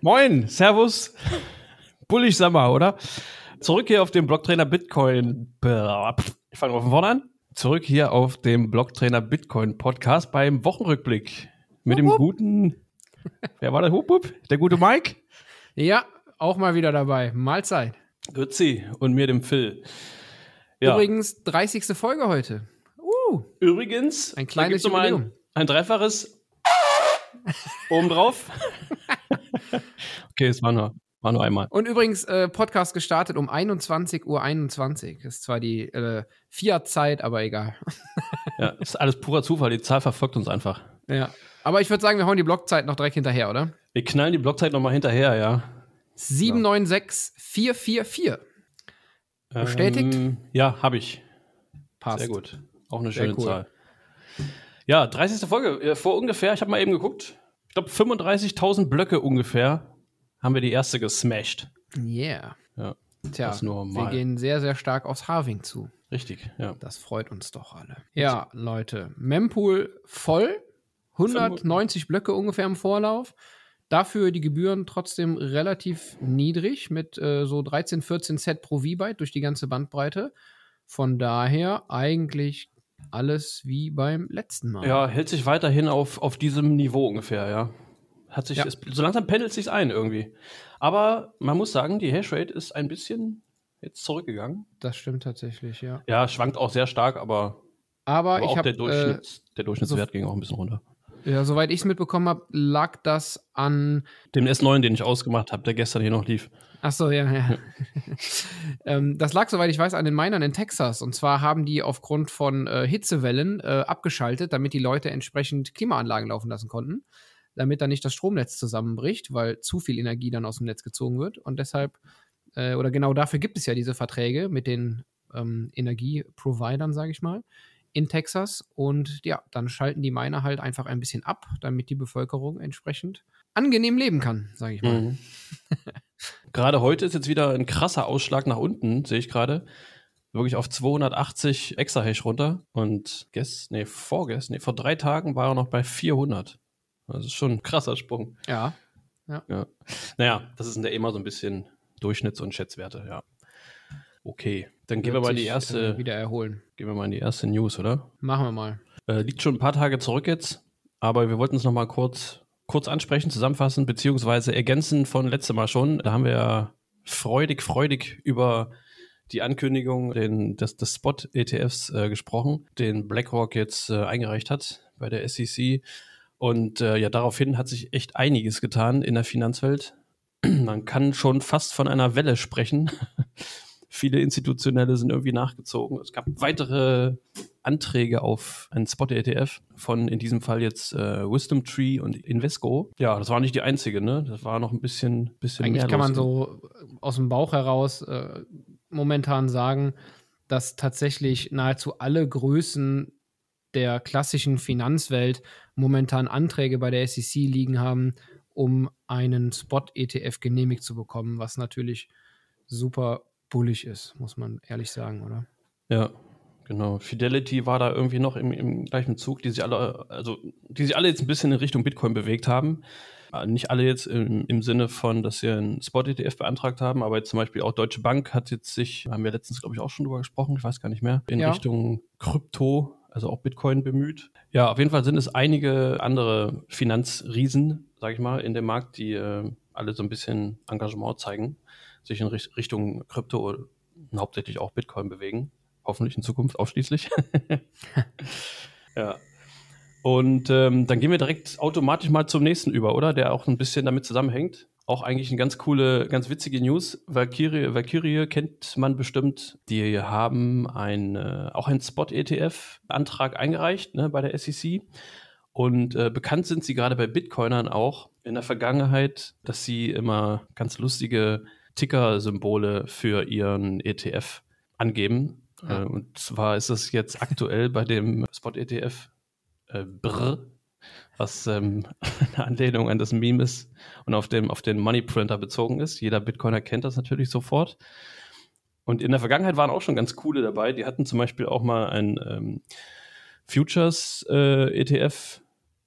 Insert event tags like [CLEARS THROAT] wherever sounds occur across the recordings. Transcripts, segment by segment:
Moin, Servus. Bullig Sommer, oder? Zurück hier auf dem Blocktrainer Bitcoin. Ich fange von vorne an. Zurück hier auf dem Blocktrainer Bitcoin Podcast beim Wochenrückblick. Mit dem guten, wer war der? Hup, hup, der gute Mike? Ja, auch mal wieder dabei. Mahlzeit. Grüezi und mir dem Phil. Ja. Übrigens, 30. Folge heute. Uh, Übrigens, ein kleines Jubiläum. Ein, ein dreifaches obendrauf. [LAUGHS] [LAUGHS] okay, es war nur, war nur einmal. Und übrigens, äh, Podcast gestartet um 21.21 Uhr. 21. Ist zwar die äh, Fiat-Zeit, aber egal. ja, [LAUGHS] ist alles purer Zufall. Die Zahl verfolgt uns einfach. Ja. Aber ich würde sagen, wir hauen die Blockzeit noch direkt hinterher, oder? Wir knallen die Blockzeit nochmal hinterher, ja. 796444. Bestätigt? Ähm, ja, habe ich. Passt. Sehr gut. Auch eine schöne cool. Zahl. Ja, 30. Folge. Äh, vor ungefähr, ich habe mal eben geguckt, glaube 35.000 Blöcke ungefähr haben wir die erste gesmashed. Yeah. Ja. Tja, wir gehen sehr, sehr stark aufs Harving zu. Richtig, ja. Das freut uns doch alle. Ja, Leute, Mempool voll. 190 Blöcke ungefähr im Vorlauf. Dafür die Gebühren trotzdem relativ niedrig mit äh, so 13, 14 Set pro V-Byte durch die ganze Bandbreite. Von daher eigentlich alles wie beim letzten Mal. Ja, hält sich weiterhin auf, auf diesem Niveau ungefähr, ja. Hat sich, ja. Es, so langsam pendelt sich ein irgendwie. Aber man muss sagen, die Hashrate ist ein bisschen jetzt zurückgegangen. Das stimmt tatsächlich, ja. Ja, schwankt auch sehr stark, aber, aber, aber ich auch der, Durchschnitts, äh, der Durchschnittswert so, ging auch ein bisschen runter. Ja, soweit ich es mitbekommen habe, lag das an. Dem S9, den ich ausgemacht habe, der gestern hier noch lief. Ach so, ja, ja. [LAUGHS] ähm, das lag, soweit ich weiß, an den Minern in Texas. Und zwar haben die aufgrund von äh, Hitzewellen äh, abgeschaltet, damit die Leute entsprechend Klimaanlagen laufen lassen konnten. Damit dann nicht das Stromnetz zusammenbricht, weil zu viel Energie dann aus dem Netz gezogen wird. Und deshalb, äh, oder genau dafür gibt es ja diese Verträge mit den ähm, Energieprovidern, sage ich mal in Texas. Und ja, dann schalten die Miner halt einfach ein bisschen ab, damit die Bevölkerung entsprechend angenehm leben kann, sage ich mal. Mhm. [LAUGHS] gerade heute ist jetzt wieder ein krasser Ausschlag nach unten, sehe ich gerade. Wirklich auf 280 Exahash runter. Und gest, nee, vorgestern, nee, vor drei Tagen war er noch bei 400. Das ist schon ein krasser Sprung. Ja. ja. ja. Naja, das sind ja immer so ein bisschen Durchschnitts- und Schätzwerte, ja. Okay, dann gehen wir mal in die erste. Äh, wieder erholen. Gehen wir mal in die erste News, oder? Machen wir mal. Äh, liegt schon ein paar Tage zurück jetzt, aber wir wollten es nochmal kurz, kurz ansprechen, zusammenfassen, beziehungsweise ergänzen von letztem Mal schon. Da haben wir ja freudig, freudig über die Ankündigung den, des, des Spot-ETFs äh, gesprochen, den BlackRock jetzt äh, eingereicht hat bei der SEC. Und äh, ja, daraufhin hat sich echt einiges getan in der Finanzwelt. [CLEARS THROAT] Man kann schon fast von einer Welle sprechen. [LAUGHS] Viele Institutionelle sind irgendwie nachgezogen. Es gab weitere Anträge auf einen Spot-ETF von in diesem Fall jetzt äh, Wisdom Tree und Invesco. Ja, das war nicht die einzige, ne? Das war noch ein bisschen, bisschen Eigentlich mehr. kann man so aus dem Bauch heraus äh, momentan sagen, dass tatsächlich nahezu alle Größen der klassischen Finanzwelt momentan Anträge bei der SEC liegen haben, um einen Spot-ETF genehmigt zu bekommen, was natürlich super bullig ist, muss man ehrlich sagen, oder? Ja, genau. Fidelity war da irgendwie noch im, im gleichen Zug, die sich alle, also die sich alle jetzt ein bisschen in Richtung Bitcoin bewegt haben. Äh, nicht alle jetzt im, im Sinne von, dass sie einen Spot-ETF beantragt haben, aber jetzt zum Beispiel auch Deutsche Bank hat jetzt sich, haben wir letztens, glaube ich, auch schon drüber gesprochen, ich weiß gar nicht mehr, in ja. Richtung Krypto, also auch Bitcoin bemüht. Ja, auf jeden Fall sind es einige andere Finanzriesen, sage ich mal, in dem Markt, die äh, alle so ein bisschen Engagement zeigen sich in Richtung Krypto und hauptsächlich auch Bitcoin bewegen. Hoffentlich in Zukunft ausschließlich. [LAUGHS] ja. Und ähm, dann gehen wir direkt automatisch mal zum nächsten über, oder? Der auch ein bisschen damit zusammenhängt. Auch eigentlich eine ganz coole, ganz witzige News. Valkyrie, Valkyrie kennt man bestimmt. Die haben ein, äh, auch einen Spot-ETF-Antrag eingereicht ne, bei der SEC. Und äh, bekannt sind sie gerade bei Bitcoinern auch in der Vergangenheit, dass sie immer ganz lustige Ticker-Symbole für ihren ETF angeben. Ja. Äh, und zwar ist es jetzt aktuell bei dem Spot-ETF äh, BRR, was ähm, [LAUGHS] eine Anlehnung an das Meme ist und auf, dem, auf den Money Printer bezogen ist. Jeder Bitcoiner kennt das natürlich sofort. Und in der Vergangenheit waren auch schon ganz coole dabei. Die hatten zum Beispiel auch mal ein ähm, Futures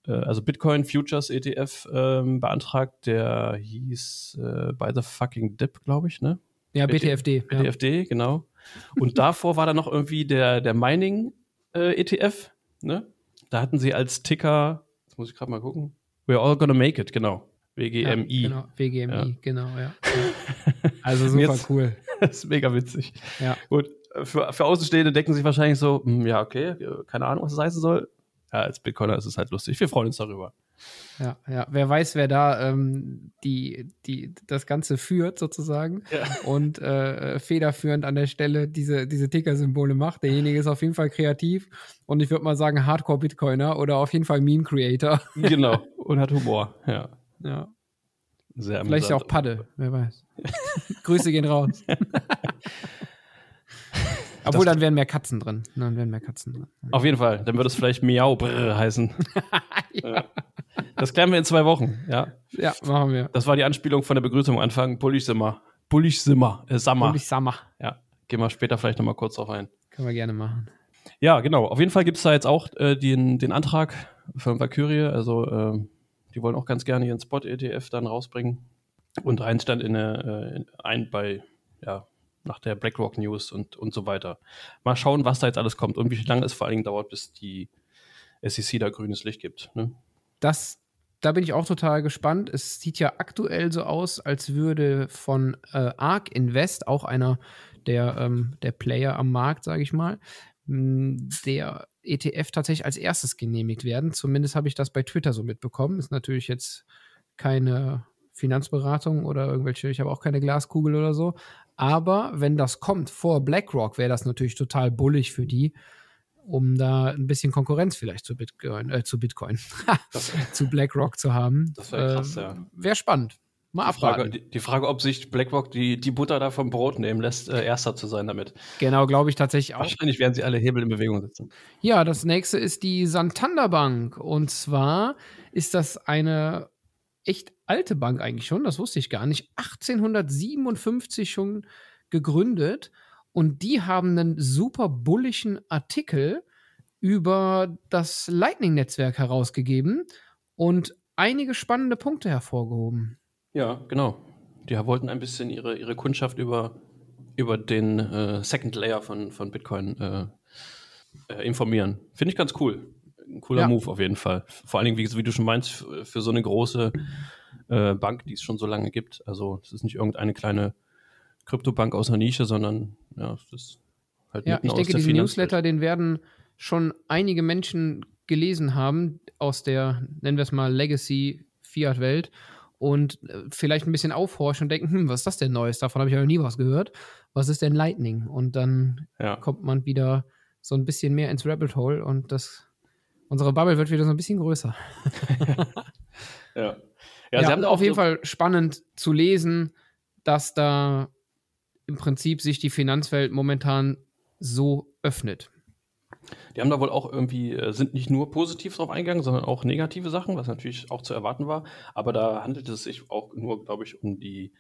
äh, also Bitcoin Futures ETF ähm, beantragt, der hieß äh, By the Fucking Dip, glaube ich, ne? Ja, BTFD. BTFD, ja. genau. Und davor war da noch irgendwie der, der Mining äh, ETF, ne? Da hatten sie als Ticker, jetzt muss ich gerade mal gucken, We're all gonna make it, genau. WGMI. Ja, genau, WGMI, ja. genau, ja. [LAUGHS] Also super cool. [LAUGHS] das ist mega witzig. Ja. Gut, für, für Außenstehende denken sich wahrscheinlich so, hm, ja, okay, keine Ahnung, was das heißen soll. Ja, als Bitcoiner ist es halt lustig. Wir freuen uns darüber. Ja, ja. Wer weiß, wer da ähm, die, die, das Ganze führt, sozusagen. Ja. Und äh, federführend an der Stelle diese, diese Ticker-Symbole macht. Derjenige ist auf jeden Fall kreativ und ich würde mal sagen Hardcore-Bitcoiner oder auf jeden Fall Meme-Creator. [LAUGHS] Genau. Und hat Humor, ja. Ja. Sehr Vielleicht auch Padde, wer weiß. Grüße gehen raus. [LAUGHS] Obwohl, dann wären mehr Katzen drin. Dann wären mehr Katzen drin. Auf jeden Fall. Dann würde es vielleicht Miau heißen. [LAUGHS] ja. Das klären wir in zwei Wochen, ja. Ja, machen wir. Das war die Anspielung von der Begrüßung am Anfang. Bullichsimmer. Bullichsimmer. Äh, Sammer. Bullichsammer. Ja. Gehen wir später vielleicht nochmal kurz drauf ein. Können wir gerne machen. Ja, genau. Auf jeden Fall gibt es da jetzt auch äh, den, den Antrag von Valkyrie. Also, äh, die wollen auch ganz gerne ihren Spot-ETF dann rausbringen. Und eins stand in, äh, in, ein bei, ja, nach der BlackRock News und, und so weiter. Mal schauen, was da jetzt alles kommt und wie lange es vor allen Dingen dauert, bis die SEC da grünes Licht gibt. Ne? Das, da bin ich auch total gespannt. Es sieht ja aktuell so aus, als würde von äh, ARK Invest, auch einer der, ähm, der Player am Markt, sage ich mal, der ETF tatsächlich als erstes genehmigt werden. Zumindest habe ich das bei Twitter so mitbekommen. Ist natürlich jetzt keine Finanzberatung oder irgendwelche, ich habe auch keine Glaskugel oder so. Aber wenn das kommt vor BlackRock, wäre das natürlich total bullig für die, um da ein bisschen Konkurrenz vielleicht zu Bitcoin, äh, zu Bitcoin, [LAUGHS] zu BlackRock zu haben. Das wäre krass, äh, ja. Wäre spannend. Mal die Frage, die, die, Frage, ob sich BlackRock die, die Butter da vom Brot nehmen lässt, äh, erster zu sein damit. Genau, glaube ich tatsächlich auch. Wahrscheinlich werden sie alle Hebel in Bewegung setzen. Ja, das nächste ist die Santander Bank. Und zwar ist das eine echt alte Bank eigentlich schon, das wusste ich gar nicht. 1857 schon gegründet. Und die haben einen super bullischen Artikel über das Lightning-Netzwerk herausgegeben und einige spannende Punkte hervorgehoben. Ja, genau. Die wollten ein bisschen ihre, ihre Kundschaft über, über den äh, Second Layer von, von Bitcoin äh, äh, informieren. Finde ich ganz cool. Ein cooler ja. Move auf jeden Fall. Vor allen Dingen, wie, wie du schon meinst, für, so eine große äh, Bank, die es schon so lange gibt. Also es ist nicht irgendeine kleine Kryptobank aus einer Nische, sondern ja, das ist halt Ja, ich denke, diesen Newsletter, den werden schon einige Menschen gelesen haben aus der, nennen wir es mal, Legacy-Fiat-Welt und äh, vielleicht ein bisschen aufhorchen und denken, hm, was ist das denn Neues? Davon habe ich ja noch nie was gehört. Was ist denn Lightning? Und dann ja. kommt man wieder so ein bisschen mehr ins Rabbit Hole und das, unsere Bubble wird wieder so ein bisschen größer. [LAUGHS] ja. Ja, ja auf jeden so Fall spannend zu lesen, dass da im Prinzip sich die Finanzwelt momentan so öffnet. Die haben da wohl auch irgendwie, äh, sind nicht nur positiv drauf eingegangen, sondern auch negative Sachen, was natürlich auch zu erwarten war. Aber da handelt es sich auch nur, glaube ich, um die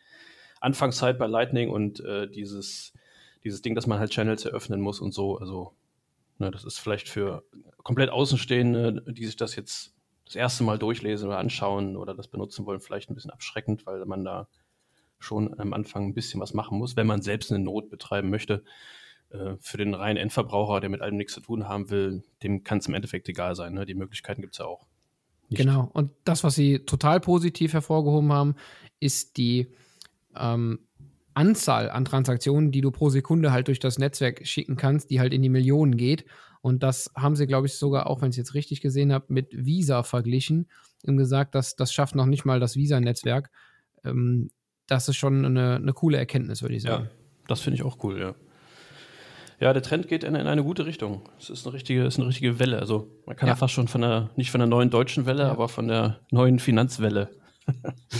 Anfangszeit bei Lightning und äh, dieses, dieses Ding, dass man halt Channels eröffnen muss und so. Also, ne, das ist vielleicht für komplett Außenstehende, die sich das jetzt das erste Mal durchlesen oder anschauen oder das benutzen wollen, vielleicht ein bisschen abschreckend, weil man da schon am Anfang ein bisschen was machen muss, wenn man selbst eine Not betreiben möchte. Äh, für den reinen Endverbraucher, der mit allem nichts zu tun haben will, dem kann es im Endeffekt egal sein. Ne? Die Möglichkeiten gibt es ja auch. Nicht. Genau. Und das, was Sie total positiv hervorgehoben haben, ist die ähm, Anzahl an Transaktionen, die du pro Sekunde halt durch das Netzwerk schicken kannst, die halt in die Millionen geht. Und das haben sie, glaube ich, sogar, auch wenn ich es jetzt richtig gesehen habe, mit Visa verglichen und gesagt, dass das schafft noch nicht mal das Visa-Netzwerk. Ähm, das ist schon eine, eine coole Erkenntnis, würde ich sagen. Ja, das finde ich auch cool, ja. Ja, der Trend geht in, in, eine gute Richtung. Es ist eine richtige, ist eine richtige Welle. Also man kann ja, ja fast schon von der, nicht von der neuen deutschen Welle, ja. aber von der neuen Finanzwelle.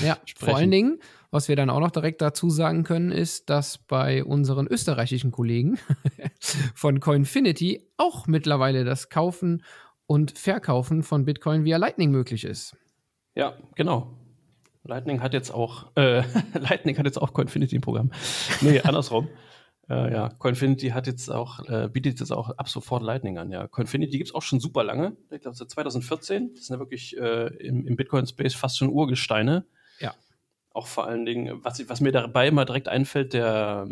ja, [LAUGHS] vor allen Dingen, was wir dann auch noch direkt dazu sagen können, ist, dass bei unseren österreichischen Kollegen [LAUGHS] von Coinfinity auch mittlerweile das Kaufen und Verkaufen von Bitcoin via Lightning möglich ist. Ja, genau. Lightning hat jetzt auch, äh, [LAUGHS] Lightning hat jetzt auch Coinfinity im Programm. Nee, [LAUGHS] andersrum. Äh, ja, Coinfinity hat jetzt auch, äh, bietet jetzt auch ab sofort Lightning an. Ja, Coinfinity gibt es auch schon super lange. Ich glaube, seit 2014. Das sind ja wirklich äh, im, im Bitcoin-Space fast schon Urgesteine. Ja. Auch vor allen Dingen, was, was mir dabei mal direkt einfällt, der,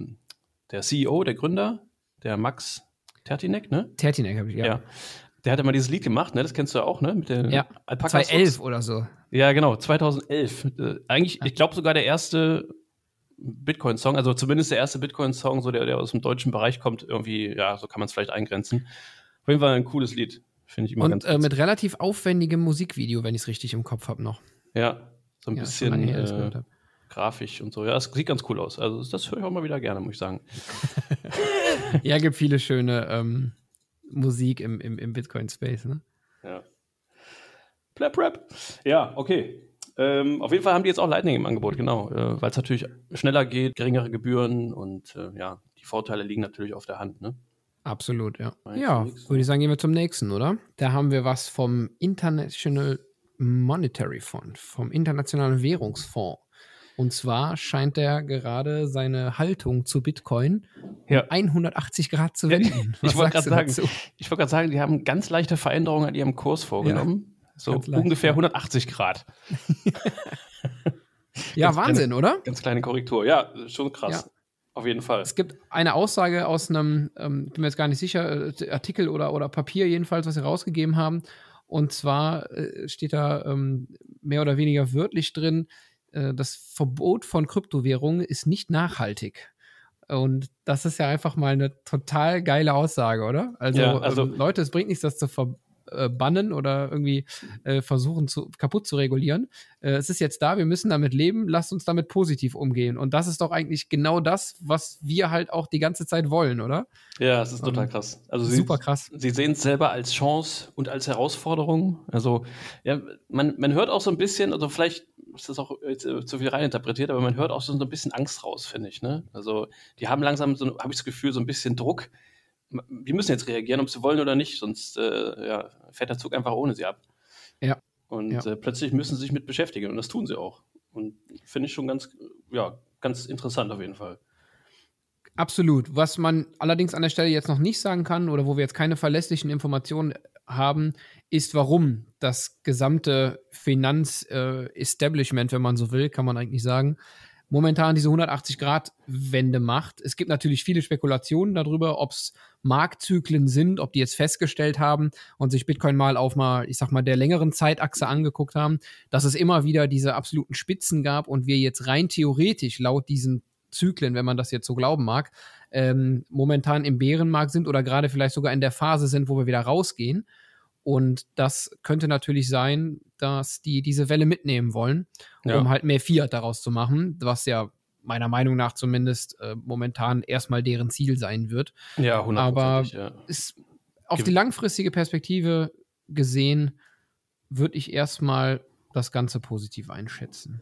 der CEO, der Gründer, der Max Tertinek, ne? Tertinek habe ich, ja. ja. Der hat immer dieses Lied gemacht, ne? Das kennst du ja auch, ne? Mit den ja, 2011 oder so. Ja, genau, 2011. Äh, eigentlich, ich glaube sogar der erste Bitcoin-Song, also zumindest der erste Bitcoin-Song, so der, der aus dem deutschen Bereich kommt, irgendwie, ja, so kann man es vielleicht eingrenzen. Auf jeden Fall ein cooles Lied, finde ich immer Und, ganz äh, mit relativ aufwendigem Musikvideo, wenn ich es richtig im Kopf habe noch. Ja, so ein ja, bisschen äh, grafisch und so. Ja, es sieht ganz cool aus. Also das höre ich auch mal wieder gerne, muss ich sagen. [LAUGHS] ja, gibt viele schöne ähm, Musik im, im, im Bitcoin-Space, ne? Ja. Plap, rap. Ja, okay. Ähm, auf jeden Fall haben die jetzt auch Lightning im Angebot, genau, äh, weil es natürlich schneller geht, geringere Gebühren und äh, ja, die Vorteile liegen natürlich auf der Hand, ne? Absolut, ja. Ja, würde ich sagen, gehen wir zum nächsten, oder? Da haben wir was vom International Monetary Fund, vom Internationalen Währungsfonds. Und zwar scheint er gerade seine Haltung zu Bitcoin ja. um 180 Grad zu wenden. ich wollte gerade sagen, ich wollte gerade sagen, die haben ganz leichte Veränderungen an ihrem Kurs vorgenommen. Ja, so ungefähr 180 Grad. ja, Wahnsinn, kleine, oder? Ganz kleine Korrektur. Ja, schon krass. Ja. Auf jeden Fall. Es gibt eine Aussage aus einem, ähm, bin mir jetzt gar nicht sicher, äh, Artikel oder, oder Papier jedenfalls, was sie rausgegeben haben. Und zwar äh, steht da ähm, mehr oder weniger wörtlich drin, äh, das Verbot von Kryptowährungen ist nicht nachhaltig. Und das ist ja einfach mal eine total geile Aussage, oder? Also, ja, also ähm, Leute, es bringt nichts, das zu verbannen oder irgendwie äh, versuchen zu, kaputt zu regulieren. Äh, es ist jetzt da, wir müssen damit leben, lasst uns damit positiv umgehen. Und das ist doch eigentlich genau das, was wir halt auch die ganze Zeit wollen, oder? Ja, es ist total um, krass. Also super sie, krass. Sie sehen es selber als Chance und als Herausforderung. Also, ja, man, man hört auch so ein bisschen, also vielleicht ist das auch jetzt, äh, zu viel reininterpretiert, aber man hört auch so ein bisschen Angst raus, finde ich. Ne? Also die haben langsam, so, habe ich das Gefühl, so ein bisschen Druck. Wir müssen jetzt reagieren, ob sie wollen oder nicht, sonst äh, ja, fährt der Zug einfach ohne sie ab. Ja. Und ja. Äh, plötzlich müssen sie sich mit beschäftigen und das tun sie auch. Und finde ich schon ganz, ja, ganz interessant auf jeden Fall. Absolut. Was man allerdings an der Stelle jetzt noch nicht sagen kann oder wo wir jetzt keine verlässlichen Informationen haben, ist, warum das gesamte Finanzestablishment, äh, wenn man so will, kann man eigentlich sagen, momentan diese 180-Grad-Wende macht. Es gibt natürlich viele Spekulationen darüber, ob es Marktzyklen sind, ob die jetzt festgestellt haben und sich Bitcoin mal auf mal, ich sag mal, der längeren Zeitachse angeguckt haben, dass es immer wieder diese absoluten Spitzen gab und wir jetzt rein theoretisch laut diesen Zyklen, wenn man das jetzt so glauben mag, ähm, momentan im Bärenmarkt sind oder gerade vielleicht sogar in der Phase sind, wo wir wieder rausgehen. Und das könnte natürlich sein, dass die diese Welle mitnehmen wollen, um ja. halt mehr Fiat daraus zu machen, was ja meiner Meinung nach zumindest äh, momentan erstmal deren Ziel sein wird. Ja, 100%. Aber ja. Ist auf die langfristige Perspektive gesehen, würde ich erstmal das Ganze positiv einschätzen.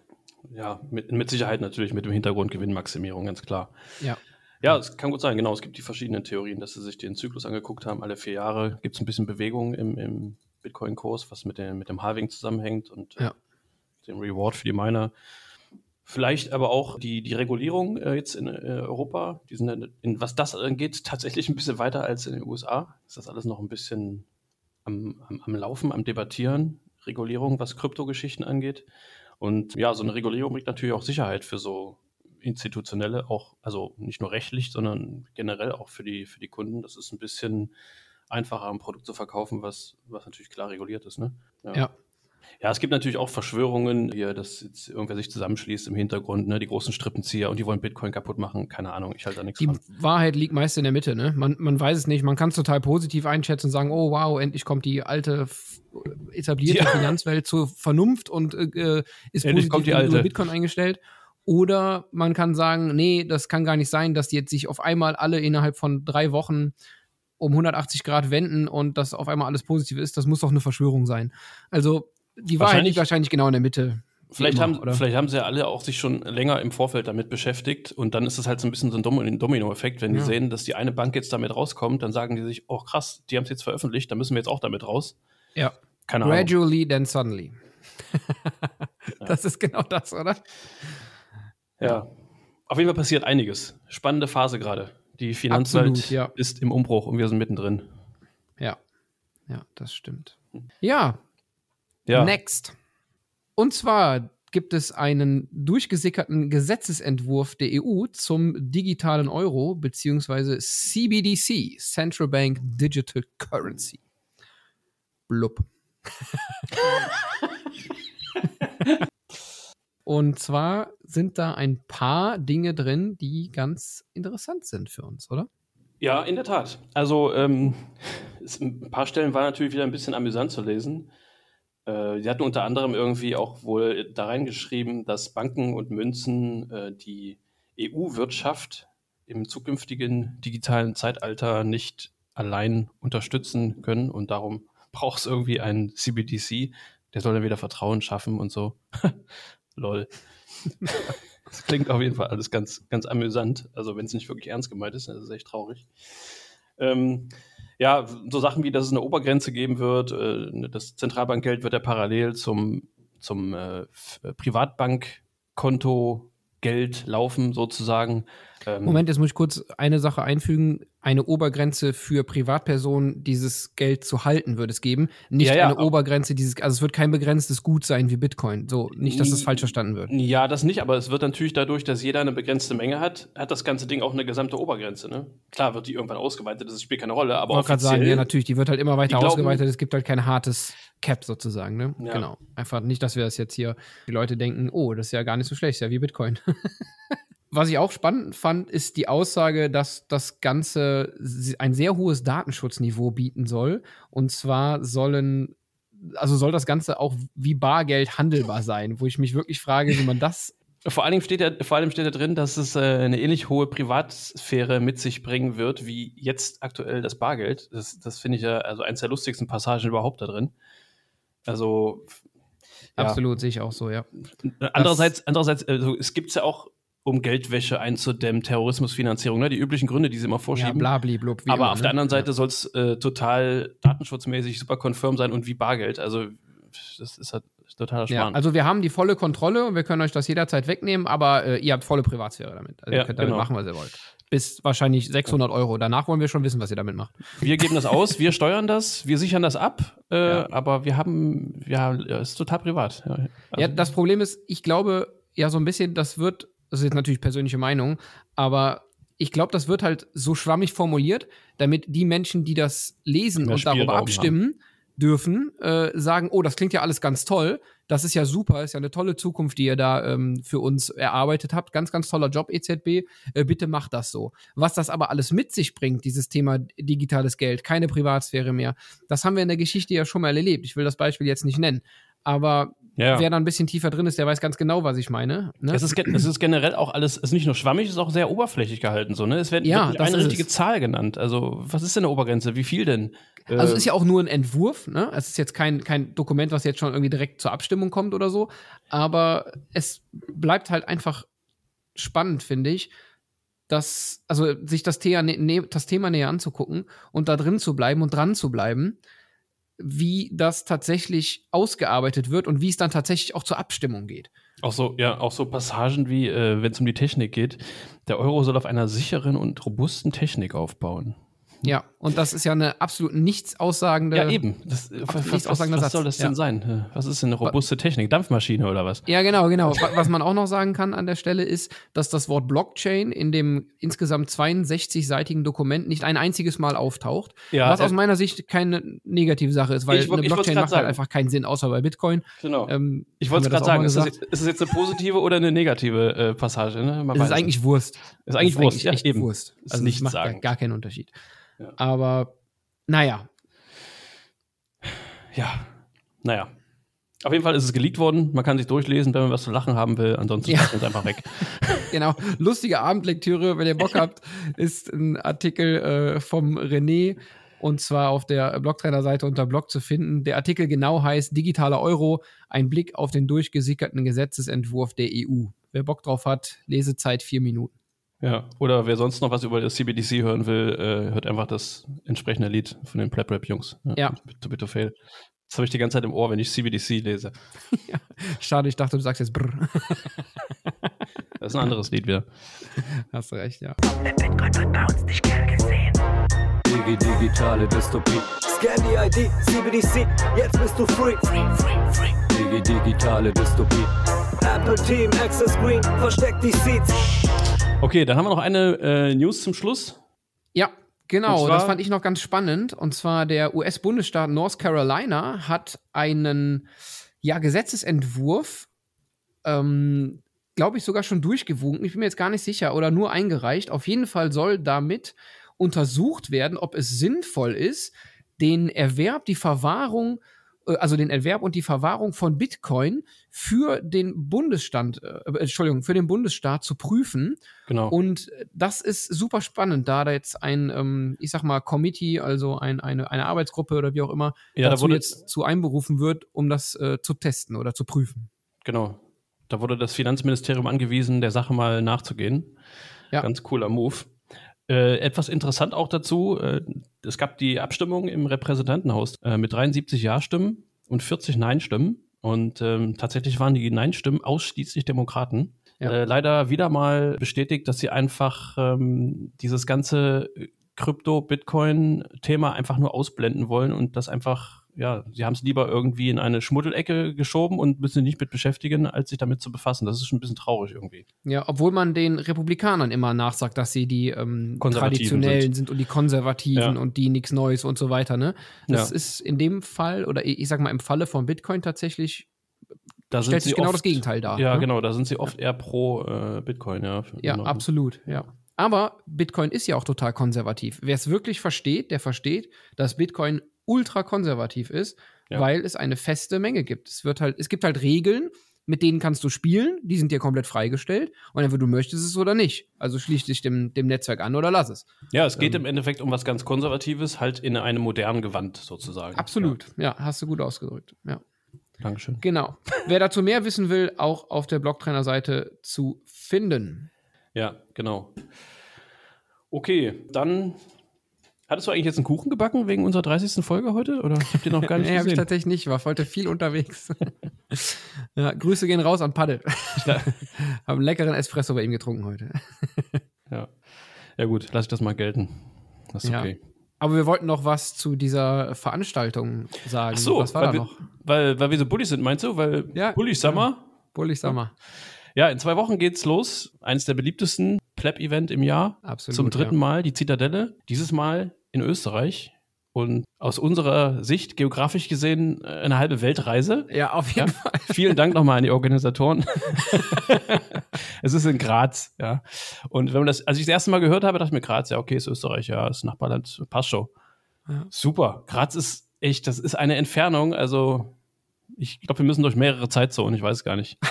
Ja, mit, mit Sicherheit natürlich mit dem Hintergrund Gewinnmaximierung, ganz klar. Ja. Ja, es kann gut sein, genau. Es gibt die verschiedenen Theorien, dass sie sich den Zyklus angeguckt haben. Alle vier Jahre gibt es ein bisschen Bewegung im, im Bitcoin-Kurs, was mit, den, mit dem Halving zusammenhängt und ja. äh, dem Reward für die Miner. Vielleicht aber auch die, die Regulierung äh, jetzt in äh, Europa. Die sind, in, was das angeht, tatsächlich ein bisschen weiter als in den USA. Ist das alles noch ein bisschen am, am, am Laufen, am Debattieren. Regulierung, was Kryptogeschichten angeht. Und ja, so eine Regulierung bringt natürlich auch Sicherheit für so institutionelle, auch, also nicht nur rechtlich, sondern generell auch für die, für die Kunden. Das ist ein bisschen einfacher, ein Produkt zu verkaufen, was, was natürlich klar reguliert ist. Ne? Ja. ja. ja. es gibt natürlich auch Verschwörungen, hier, dass jetzt irgendwer sich zusammenschließt im Hintergrund, ne, die großen Strippenzieher und die wollen Bitcoin kaputt machen. Keine Ahnung, ich halte da nichts Die von. Wahrheit liegt meist in der Mitte, ne? Man, man weiß es nicht, man kann es total positiv einschätzen und sagen, oh wow, endlich kommt die alte etablierte ja. Finanzwelt zur Vernunft und äh, ist endlich positiv kommt Bitcoin eingestellt. Oder man kann sagen, nee, das kann gar nicht sein, dass die jetzt sich auf einmal alle innerhalb von drei Wochen um 180 Grad wenden und das auf einmal alles positiv ist. Das muss doch eine Verschwörung sein. Also die Wahrheit liegt wahrscheinlich genau in der Mitte. Vielleicht, immer, haben, vielleicht haben sie ja alle auch sich schon länger im Vorfeld damit beschäftigt und dann ist es halt so ein bisschen so ein Domino-Effekt. Wenn ja. die sehen, dass die eine Bank jetzt damit rauskommt, dann sagen die sich, oh krass, die haben es jetzt veröffentlicht, dann müssen wir jetzt auch damit raus. Ja. Keine Gradually, Ahnung. then suddenly. [LAUGHS] das ist genau das, oder? Ja. Auf jeden Fall passiert einiges. Spannende Phase gerade. Die Finanzwelt Absolut, ja. ist im Umbruch und wir sind mittendrin. Ja. Ja, das stimmt. Ja, Ja, next. Und zwar gibt es einen durchgesickerten Gesetzesentwurf der EU zum digitalen Euro beziehungsweise CBDC, Central Bank Digital Currency. Blub. [LAUGHS] Und zwar sind da ein paar Dinge drin, die ganz interessant sind für uns, oder? Ja, in der Tat. Also ähm, ein paar Stellen war natürlich wieder ein bisschen amüsant zu lesen. Äh, sie hatten unter anderem irgendwie auch wohl da reingeschrieben, dass Banken und Münzen äh, die EU-Wirtschaft im zukünftigen digitalen Zeitalter nicht allein unterstützen können und darum braucht es irgendwie einen CBDC, der soll dann wieder Vertrauen schaffen und so. [LAUGHS] Lol. Das klingt auf jeden Fall alles ganz, ganz amüsant. Also, wenn es nicht wirklich ernst gemeint ist, dann ist es echt traurig. Ähm, ja, so Sachen wie, dass es eine Obergrenze geben wird. Äh, das Zentralbankgeld wird ja parallel zum, zum äh, Privatbankkonto Geld laufen, sozusagen. Ähm, Moment, jetzt muss ich kurz eine Sache einfügen. Eine Obergrenze für Privatpersonen, dieses Geld zu halten, würde es geben. Nicht Ja, ja, eine Obergrenze, dieses, also es wird kein begrenztes Gut sein wie Bitcoin. So, nicht, dass das falsch verstanden wird. Ja, das nicht, aber es wird natürlich dadurch, dass jeder eine begrenzte Menge hat, hat das ganze Ding auch eine gesamte Obergrenze. Ne? Klar wird die irgendwann ausgeweitet, das spielt keine Rolle, aber Ich wollte gerade sagen, ja, natürlich, die wird halt immer weiter glauben- ausgeweitet. Es gibt halt kein hartes Cap sozusagen, ne? Ja. Genau. Einfach nicht, dass wir das jetzt hier, die Leute denken, oh, das ist ja gar nicht so schlecht, ist ja wie Bitcoin. [LAUGHS] Was ich auch spannend fand, ist die Aussage, dass das Ganze ein sehr hohes Datenschutzniveau bieten soll. Und zwar sollen, also soll das Ganze auch wie Bargeld handelbar sein, wo ich mich wirklich frage, wie man das [LAUGHS] Vor allem steht ja, vor allem steht da drin, dass es äh, eine ähnlich hohe Privatsphäre mit sich bringen wird, wie jetzt aktuell das Bargeld. Das, das finde ich ja also eins der lustigsten Passagen überhaupt da drin. Also ja. absolut sehe ich auch so, ja. Andererseits, andererseits also, es gibt es ja auch, um Geldwäsche einzudämmen, Terrorismusfinanzierung, ne? die üblichen Gründe, die sie immer Ja, vorschieben. blabli, blub, Aber immer, auf ne? der anderen Seite soll es äh, total datenschutzmäßig super konfirm sein und wie Bargeld. Also das ist halt totaler Ja, Schmarrn. also wir haben die volle Kontrolle und wir können euch das jederzeit wegnehmen, aber äh, ihr habt volle Privatsphäre damit. Also Ja, ihr könnt damit genau. machen, was ihr wollt. Bis wahrscheinlich 600 Euro. Danach wollen wir schon wissen, was ihr damit macht. Wir geben das aus, wir steuern das, wir sichern das ab, äh, Ja. aber wir haben, ja, es ist total privat. Ja, also, ja, das Problem ist, ich glaube ja so ein bisschen, das wird, das ist jetzt natürlich persönliche Meinung, aber ich glaube, das wird halt so schwammig formuliert, damit die Menschen, die das lesen und darüber abstimmen dürfen, äh, sagen, oh, das klingt ja alles ganz toll, das ist ja super, ist ja eine tolle Zukunft, die ihr da ähm, für uns erarbeitet habt. Ganz, ganz toller Job, EZB. Äh, bitte macht das so. Was das aber alles mit sich bringt, dieses Thema digitales Geld, keine Privatsphäre mehr, das haben wir in der Geschichte ja schon mal erlebt. Ich will das Beispiel jetzt nicht nennen. Aber ja. wer da ein bisschen tiefer drin ist, der weiß ganz genau, was ich meine. Ne? Es ist, es ist generell auch alles, es ist nicht nur schwammig, es ist auch sehr oberflächlich gehalten. So, ne? Es wird, Ja, wird eine richtige es. Zahl genannt. Also, was ist denn eine Obergrenze? Wie viel denn? Also Äh, es ist ja auch nur ein Entwurf, ne? Es ist jetzt kein, kein Dokument, was jetzt schon irgendwie direkt zur Abstimmung kommt oder so. Aber es bleibt halt einfach spannend, finde ich, dass, also sich das, Thea, ne, das Thema näher anzugucken und da drin zu bleiben und dran zu bleiben, wie das tatsächlich ausgearbeitet wird und wie es dann tatsächlich auch zur Abstimmung geht. Auch so, ja, auch so Passagen wie, äh, wenn es um die Technik geht, der Euro soll auf einer sicheren und robusten Technik aufbauen. Ja, und das ist ja eine absolut nichts aussagende. ja, eben. Das, äh, was, nichts was, was, soll das denn Ja. sein? Äh, Was ist denn eine robuste Technik? Dampfmaschine oder was? Ja, genau, genau. Wa- Was man auch noch sagen kann an der Stelle ist, dass das Wort Blockchain in dem insgesamt 62-seitigen Dokument nicht ein einziges Mal auftaucht. Ja, was aus äh, meiner Sicht keine negative Sache ist, weil Ich eine Blockchain macht halt sagen. einfach keinen Sinn, außer bei Bitcoin. Genau. Ähm, ich wollte es gerade sagen. Ist es, ist jetzt eine positive oder eine negative äh, Passage? Ne? Man Es ist eigentlich Wurst. Ist eigentlich Wurst, ja, echt eben. Wurst. Ist Also es nichts macht gar, sagen. gar keinen Unterschied. Ja. Aber naja, Ja, naja. Auf jeden Fall ist es geleakt worden. Man kann sich durchlesen, wenn man was zu lachen haben will. Ansonsten Ja. uns einfach weg. [LAUGHS] genau. Lustige Abendlektüre, wenn ihr Bock habt, ist ein Artikel äh, vom René und zwar auf der Blogtrainer-Seite unter Blog zu finden. Der Artikel genau heißt Digitaler Euro, ein Blick auf den durchgesickerten Gesetzesentwurf der EU. Wer Bock drauf hat, Lesezeit vier Minuten. Ja. Oder wer sonst noch was über das CBDC hören will, äh, hört einfach das entsprechende Lied von den Plap Rap Jungs. Ja. Too Bit to Fail. Das habe ich die ganze Zeit im Ohr, wenn ich CBDC lese. [LAUGHS] Schade, ich dachte, du sagst jetzt brr. [LAUGHS] Das ist ein anderes Lied wieder. Hast recht, ja. Der Bitcoin wird bei uns nicht gern gesehen. Digi digitale Dystopie. Scan die ID, CBDC, jetzt bist du free. Free, free, free. Digi digitale Dystopie. Apple Team, Access Screen, versteckt die Seeds. Okay, dann haben wir noch eine äh, News zum Schluss. Ja, genau. Zwar- das fand ich noch ganz spannend. Und zwar der US-Bundesstaat North Carolina hat einen ja, Gesetzesentwurf, ähm, glaube ich, sogar schon durchgewunken. Ich bin mir jetzt gar nicht sicher. Oder nur eingereicht. Auf jeden Fall soll damit untersucht werden, ob es sinnvoll ist, den Erwerb, die Verwahrung, also den Erwerb und die Verwahrung von Bitcoin für den Bundesstand, äh, Entschuldigung, für den Bundesstaat zu prüfen. Genau. Und das ist super spannend, da da jetzt ein, ähm, ich sag mal, Committee, also ein, eine, eine Arbeitsgruppe oder wie auch immer, Ja, da dazu wurde- jetzt zu einberufen wird, um das äh, zu testen oder zu prüfen. Genau. Da wurde das Finanzministerium angewiesen, der Sache mal nachzugehen. Ja. Ganz cooler Move. Äh, etwas interessant auch dazu, äh, es gab die Abstimmung im Repräsentantenhaus äh, mit 73 Ja-Stimmen und 40 Nein-Stimmen. Und ähm, tatsächlich waren die Nein-Stimmen ausschließlich Demokraten. Ja. Äh, leider wieder mal bestätigt, dass sie einfach ähm, dieses ganze Krypto-Bitcoin-Thema einfach nur ausblenden wollen und das einfach, ja, sie haben es lieber irgendwie in eine Schmuddelecke geschoben und müssen sich nicht mit beschäftigen, als sich damit zu befassen. Das ist schon ein bisschen traurig irgendwie. Ja, obwohl man den Republikanern immer nachsagt, dass sie die ähm, Traditionellen sind. sind. und die Konservativen Ja. und die nichts Neues und so weiter. Ne? Das Ja. ist in dem Fall, oder ich ich sag mal im Falle von Bitcoin tatsächlich, Da stellt sich genau oft- das Gegenteil dar. Ja, ne? genau, da sind sie oft eher pro äh, Bitcoin, ja. Ja, Genau. absolut, ja. Aber Bitcoin ist ja auch total konservativ. Wer es wirklich versteht, der versteht, dass Bitcoin ultra konservativ ist, Ja. weil es eine feste Menge gibt. Es wird halt, es gibt halt Regeln, mit denen kannst du spielen, die sind dir komplett freigestellt und entweder du möchtest es oder nicht. Also schließ dich dem, dem Netzwerk an oder lass es. Ja, es geht Ähm. im Endeffekt um was ganz Konservatives, halt in einem modernen Gewand sozusagen. Absolut, ja, hast du gut ausgedrückt. Ja. Ja. Dankeschön. Genau. Wer dazu mehr wissen will, auch auf der Blogtrainer-Seite zu finden. Ja, genau. Okay, dann hattest du eigentlich jetzt einen Kuchen gebacken wegen unserer 30. Folge heute? Oder ich hab den noch gar [LAUGHS] nicht Nee, habe ich tatsächlich nicht. War heute viel unterwegs. [LAUGHS] ja, Grüße gehen raus an Paddel. Ja. [LAUGHS] Haben einen leckeren Espresso bei ihm getrunken heute. ja. ja gut, lass ich das mal gelten. Das ist Ja. okay. Aber wir wollten noch was zu dieser Veranstaltung sagen. Ach so, was war weil, da wir, noch? Weil, weil wir so Bullies sind, meinst du? Weil Ja. Bullies Summer? Bullig Sommer. Ja, in zwei Wochen geht's los. Eines der beliebtesten Pleb-Event im Jahr. Absolut. Zum dritten ja. Mal die Zitadelle. Dieses Mal in Österreich. Und aus unserer Sicht, geografisch gesehen, äh, eine halbe Weltreise. Ja, auf jeden Ja. Fall. [LAUGHS] Vielen Dank nochmal an die Organisatoren. [LAUGHS] es ist in Graz, ja. Und wenn man das, als ich das erste Mal gehört habe, dachte ich mir, Graz, ja, okay, ist Österreich, ja, ist Nachbarland, passt schon. Ja. Super. Graz ist echt, das ist eine Entfernung, also ich glaube, wir müssen durch mehrere Zeitzonen, ich weiß es gar nicht. [LAUGHS]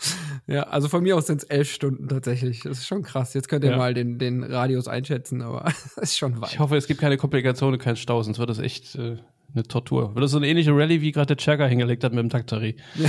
[LAUGHS] Ja, also von mir aus sind es elf Stunden tatsächlich. Das ist schon krass. Jetzt könnt ihr Ja. mal den, den Radius einschätzen, aber [LAUGHS] das ist schon weit. Ich hoffe, es gibt keine Komplikationen, keinen Stau, sonst wird das echt äh, eine Tortur. Wird das so eine ähnliche Rallye, wie gerade der Chagger hingelegt hat mit dem Taktari. [LAUGHS]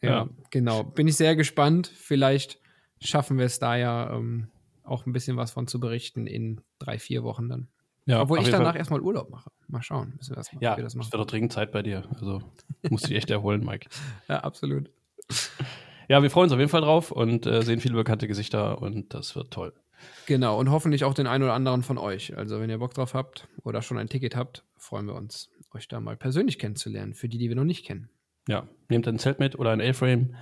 Ja, Ja. genau. Bin ich sehr gespannt. Vielleicht schaffen wir es da ja ähm, auch ein bisschen was von zu berichten in drei, vier Wochen dann. Ja, Obwohl ich danach Fall. erstmal Urlaub mache. Mal schauen, müssen wir das machen. Ja, wie wir es das machen. wird doch dringend Zeit bei dir. Also musst dich echt erholen, Mike. [LAUGHS] Ja, absolut. Ja, wir freuen uns auf jeden Fall drauf und äh, sehen viele bekannte Gesichter und das wird toll. Genau, und hoffentlich auch den einen oder anderen von euch. Also, wenn ihr Bock drauf habt oder schon ein Ticket habt, freuen wir uns, euch da mal persönlich kennenzulernen, für die, die wir noch nicht kennen. Ja, nehmt ein Zelt mit oder ein A-Frame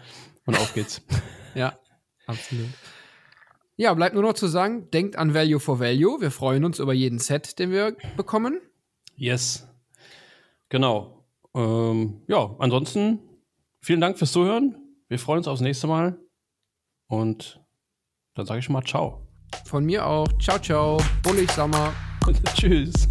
und auf geht's. [LAUGHS] Ja, [LAUGHS] absolut. Ja, bleibt nur noch zu sagen, denkt an Value for Value. Wir freuen uns über jeden Set, den wir bekommen. yes. Genau. Ähm, ja, ansonsten vielen Dank fürs Zuhören. Wir freuen uns aufs nächste Mal und dann sage ich schon mal Ciao. Von mir auch. Ciao, ciao. Bullig Sommer. Und [LAUGHS] tschüss.